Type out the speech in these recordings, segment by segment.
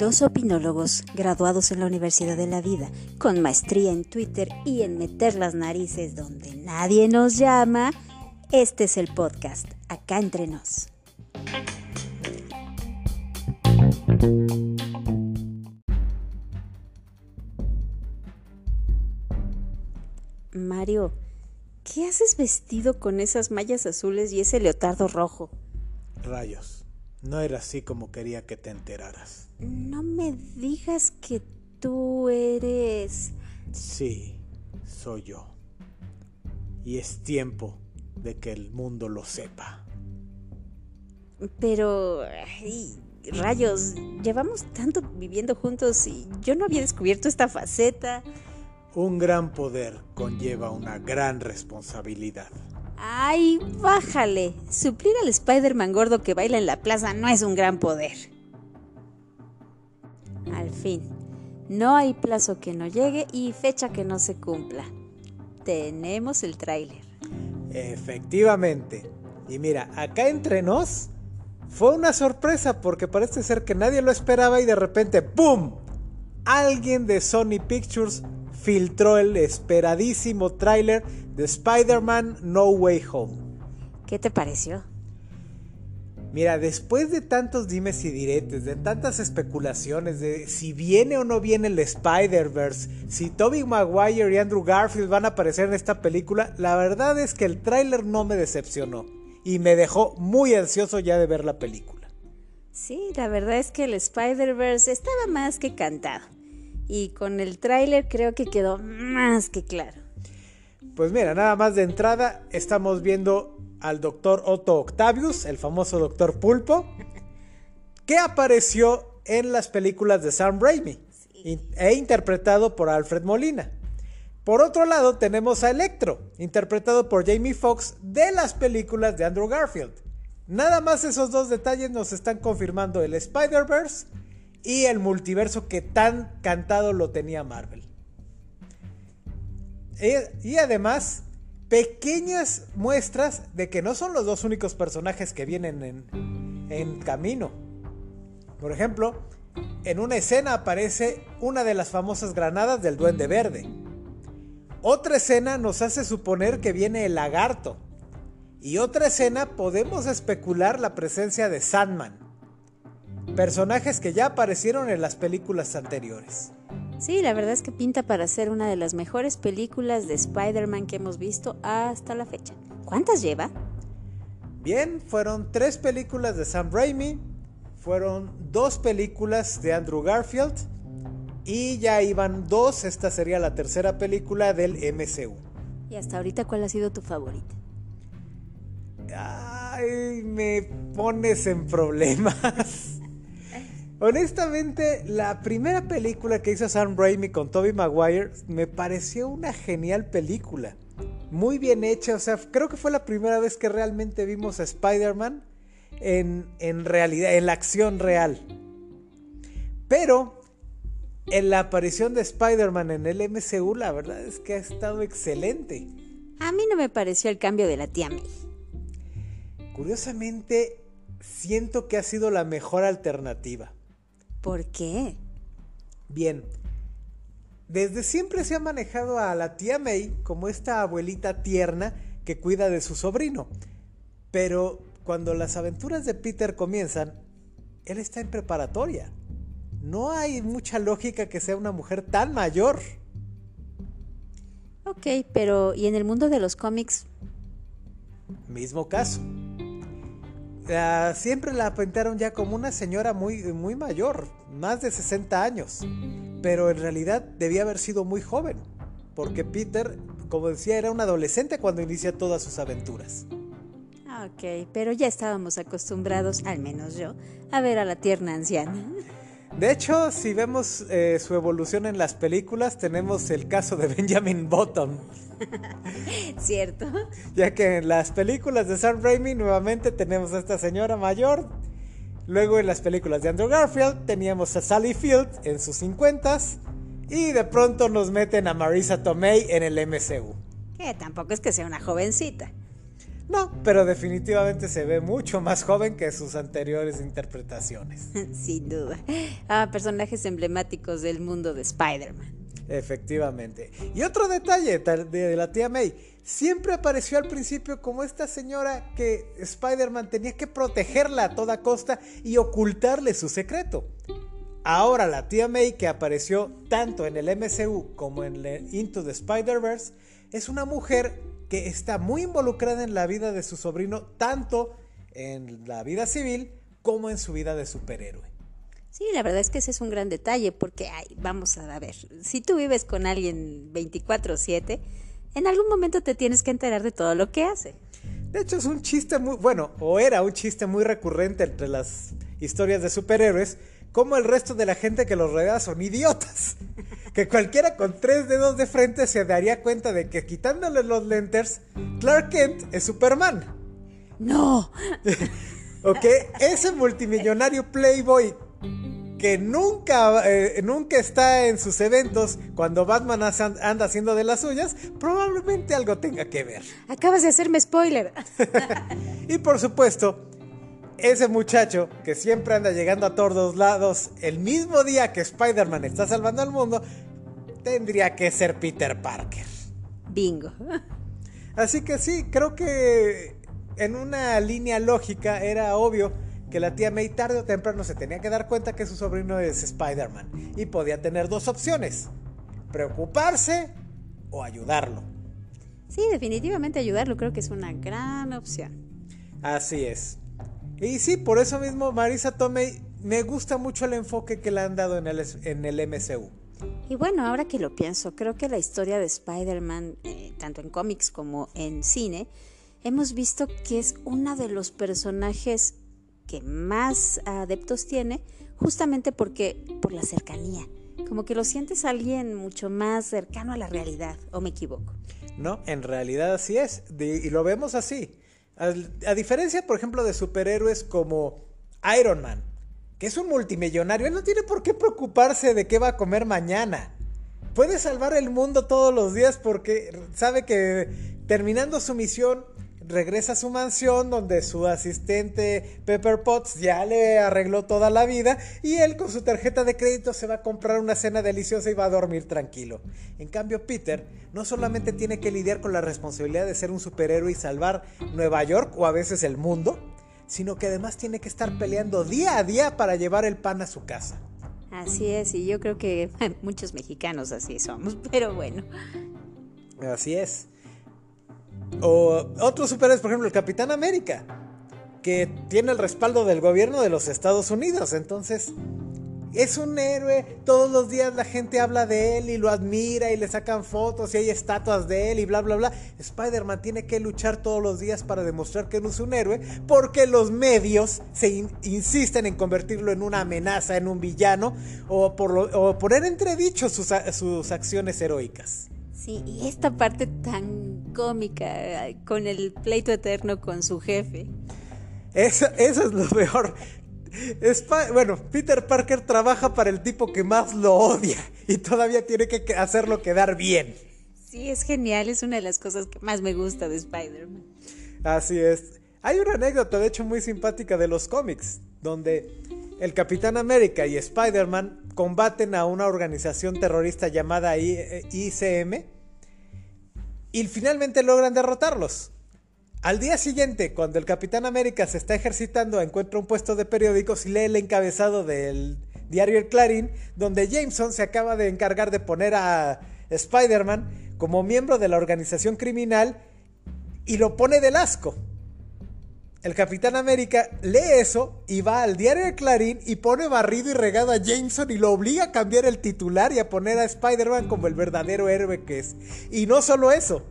Dos opinólogos graduados en la Universidad de la Vida, con maestría en Twitter y en meter las narices donde nadie nos llama, este es el podcast, acá entre nos. Mario, ¿qué haces vestido con esas mallas azules y ese leotardo rojo? Rayos, no era así como quería que te enteraras. No me digas que tú eres... Sí, soy yo. Y es tiempo de que el mundo lo sepa. Pero... ay, rayos, llevamos tanto viviendo juntos y yo no había descubierto esta faceta. Un gran poder conlleva una gran responsabilidad. Ay, bájale. Suplir al Spider-Man gordo que baila en la plaza no es un gran poder. Al fin, no hay plazo que no llegue y fecha que no se cumpla. Tenemos el tráiler. Efectivamente. Y mira, acá entre nos fue una sorpresa porque parece ser que nadie lo esperaba y de repente ¡pum! Alguien de Sony Pictures filtró el esperadísimo tráiler de Spider-Man No Way Home. ¿Qué te pareció? Mira, después de tantos dimes y diretes, de tantas especulaciones de si viene o no viene el Spider-Verse, si Tobey Maguire y Andrew Garfield van a aparecer en esta película, la verdad es que el tráiler no me decepcionó y me dejó muy ansioso ya de ver la película. Sí, la verdad es que el Spider-Verse estaba más que cantado. Y con el tráiler creo que quedó más que claro. Pues mira, nada más de entrada estamos viendo al doctor Otto Octavius, el famoso doctor Pulpo, que apareció en las películas de Sam Raimi e interpretado por Alfred Molina. Por otro lado tenemos a Electro, interpretado por Jamie Foxx de las películas de Andrew Garfield. Nada más esos dos detalles nos están confirmando el Spider-Verse y el multiverso que tan cantado lo tenía Marvel. Y además, pequeñas muestras de que no son los dos únicos personajes que vienen en, en camino. Por ejemplo, en una escena aparece una de las famosas granadas del Duende Verde. Otra escena nos hace suponer que viene el lagarto. Y otra escena podemos especular la presencia de Sandman. Personajes que ya aparecieron en las películas anteriores. Sí, la verdad es que pinta para ser una de las mejores películas de Spider-Man que hemos visto hasta la fecha. ¿Cuántas lleva? Bien, fueron tres películas de Sam Raimi, fueron dos películas de Andrew Garfield y ya iban dos, esta sería la tercera película del MCU. Y hasta ahorita, ¿cuál ha sido tu favorita? Ay, me pones en problemas. Honestamente, la primera película que hizo Sam Raimi con Tobey Maguire me pareció una genial película. Muy bien hecha, o sea, creo que fue la primera vez que realmente vimos a Spider-Man en, en realidad, en la acción real. Pero en la aparición de Spider-Man en el MCU, la verdad es que ha estado excelente. A mí no me pareció el cambio de la tía May. Curiosamente, siento que ha sido la mejor alternativa. ¿Por qué? Bien, desde siempre se ha manejado a la tía May como esta abuelita tierna que cuida de su sobrino. Pero cuando las aventuras de Peter comienzan, él está en preparatoria. No hay mucha lógica que sea una mujer tan mayor. Ok, pero ¿y en el mundo de los cómics? Mismo caso. Siempre la pintaron ya como una señora muy, muy mayor, más de 60 años. Pero en realidad debía haber sido muy joven. Porque Peter, como decía, era un adolescente cuando inicia todas sus aventuras. Ah, Ok, pero ya estábamos acostumbrados, al menos yo, a ver a la tierna anciana. De hecho, si vemos eh, su evolución en las películas, tenemos el caso de Benjamin Button. ¿Cierto? Ya que en las películas de Sam Raimi nuevamente tenemos a esta señora mayor. Luego en las películas de Andrew Garfield teníamos a Sally Field en sus 50 y de pronto nos meten a Marisa Tomei en el MCU. Que tampoco es que sea una jovencita. No, pero definitivamente se ve mucho más joven que sus anteriores interpretaciones. Sin duda. Ah, personajes emblemáticos del mundo de Spider-Man. Efectivamente. Y otro detalle de la tía May. Siempre apareció al principio como esta señora que Spider-Man tenía que protegerla a toda costa y ocultarle su secreto. Ahora la tía May que apareció tanto en el MCU como en Into the Spider-Verse es una mujer que está muy involucrada en la vida de su sobrino, tanto en la vida civil como en su vida de superhéroe. Sí, la verdad es que ese es un gran detalle porque, ay, vamos a ver, si tú vives con alguien 24/7, en algún momento te tienes que enterar de todo lo que hace. De hecho, es un chiste muy, bueno, o era un chiste muy recurrente entre las historias de superhéroes, como el resto de la gente que los rodea son idiotas. Que cualquiera con tres dedos de frente se daría cuenta de que quitándole los lentes, Clark Kent es Superman. No. ok, ese multimillonario Playboy que nunca, eh, nunca está en sus eventos cuando Batman anda haciendo de las suyas, probablemente algo tenga que ver. Acabas de hacerme spoiler. y por supuesto, ese muchacho que siempre anda llegando a todos lados el mismo día que Spider-Man está salvando al mundo, tendría que ser Peter Parker. Bingo. Así que sí, creo que en una línea lógica era obvio que la tía May tarde o temprano se tenía que dar cuenta que su sobrino es Spider-Man y podía tener dos opciones, preocuparse o ayudarlo. Sí, definitivamente ayudarlo creo que es una gran opción. Así es. Y sí, por eso mismo Marisa Tomei me gusta mucho el enfoque que le han dado en el, en el MCU. Y bueno, ahora que lo pienso, creo que la historia de Spider-Man, eh, tanto en cómics como en cine, hemos visto que es uno de los personajes que más adeptos tiene, justamente porque por la cercanía. Como que lo sientes a alguien mucho más cercano a la realidad, ¿o me equivoco? No, en realidad así es, y lo vemos así. A, diferencia, por ejemplo, de superhéroes como Iron Man, que es un multimillonario, él no tiene por qué preocuparse de qué va a comer mañana. Puede salvar el mundo todos los días porque sabe que terminando su misión regresa a su mansión donde su asistente Pepper Potts ya le arregló toda la vida y él con su tarjeta de crédito se va a comprar una cena deliciosa y va a dormir tranquilo. En cambio Peter no solamente tiene que lidiar con la responsabilidad de ser un superhéroe y salvar Nueva York o a veces el mundo, sino que además tiene que estar peleando día a día para llevar el pan a su casa. Así es, y yo creo que muchos mexicanos así somos, pero bueno. Así es. O otros superhéroes, por ejemplo, el Capitán América, que tiene el respaldo del gobierno de los Estados Unidos. Entonces, es un héroe. Todos los días la gente habla de él y lo admira y le sacan fotos y hay estatuas de él y bla, bla, bla. Spider-Man tiene que luchar todos los días para demostrar que no es un héroe porque los medios se insisten en convertirlo en una amenaza, en un villano o, por o poner entredicho sus, sus acciones heroicas. Sí, y esta parte tan cómica con el pleito eterno con su jefe. Eso, eso es lo mejor. bueno, Peter Parker trabaja para el tipo que más lo odia y todavía tiene que hacerlo quedar bien. Sí, es genial, es una de las cosas que más me gusta de Spider-Man. Así es. Hay una anécdota, de hecho, muy simpática de los cómics, donde el Capitán América y Spider-Man combaten a una organización terrorista llamada ICM y finalmente logran derrotarlos. Al día siguiente, cuando el Capitán América se está ejercitando, encuentra un puesto de periódicos y lee el encabezado del diario El Clarín, donde Jameson se acaba de encargar de poner a Spider-Man como miembro de la organización criminal y lo pone del asco el Capitán América lee eso y va al diario de Clarín y pone barrido y regado a Jameson y lo obliga a cambiar el titular y a poner a Spider-Man como el verdadero héroe que es. Y no solo eso,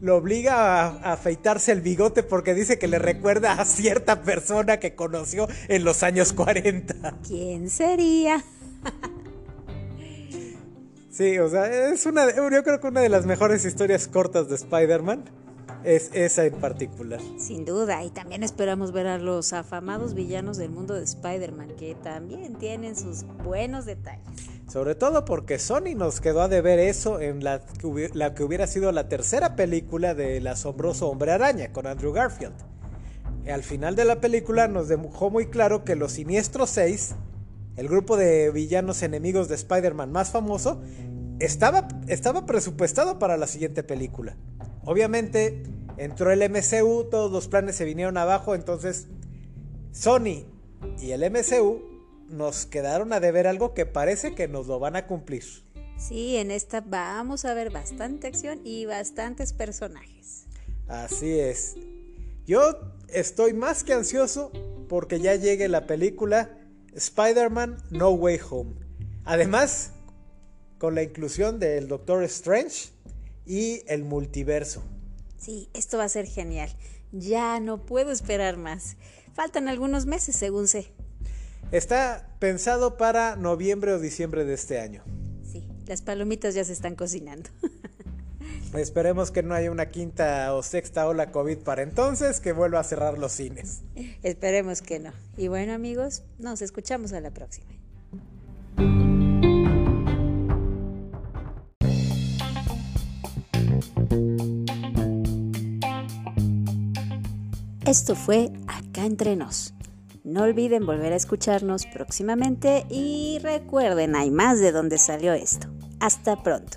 lo obliga a, afeitarse el bigote porque dice que le recuerda a cierta persona que conoció en los años 40. ¿Quién sería? sí, o sea, es una, yo creo que una de las mejores historias cortas de Spider-Man. Es esa en particular. Sin duda, y también esperamos ver a los afamados villanos del mundo de Spider-Man, que también tienen sus buenos detalles. Sobre todo porque Sony nos quedó a deber eso en la que, la que hubiera sido la tercera película del asombroso hombre araña con Andrew Garfield. Al final de la película nos dejó muy claro que los Siniestros 6, el grupo de villanos enemigos de Spider-Man más famoso, estaba, estaba presupuestado para la siguiente película. Obviamente entró el MCU, todos los planes se vinieron abajo, entonces Sony y el MCU nos quedaron a deber algo que parece que nos lo van a cumplir. Sí, en esta vamos a ver bastante acción y bastantes personajes. Así es. Yo estoy más que ansioso porque ya llegue la película Spider-Man No Way Home. Además, con la inclusión del Doctor Strange y el multiverso. Sí, esto va a ser genial. Ya no puedo esperar más. Faltan algunos meses, según sé. Está pensado para noviembre o diciembre de este año. Sí, las palomitas ya se están cocinando. Esperemos que no haya una quinta o sexta ola COVID para entonces, que vuelva a cerrar los cines. Esperemos que no. Y bueno amigos, nos escuchamos a la próxima. Esto fue Acá entre nos. No olviden volver a escucharnos próximamente y recuerden, hay más de dónde salió esto. Hasta pronto.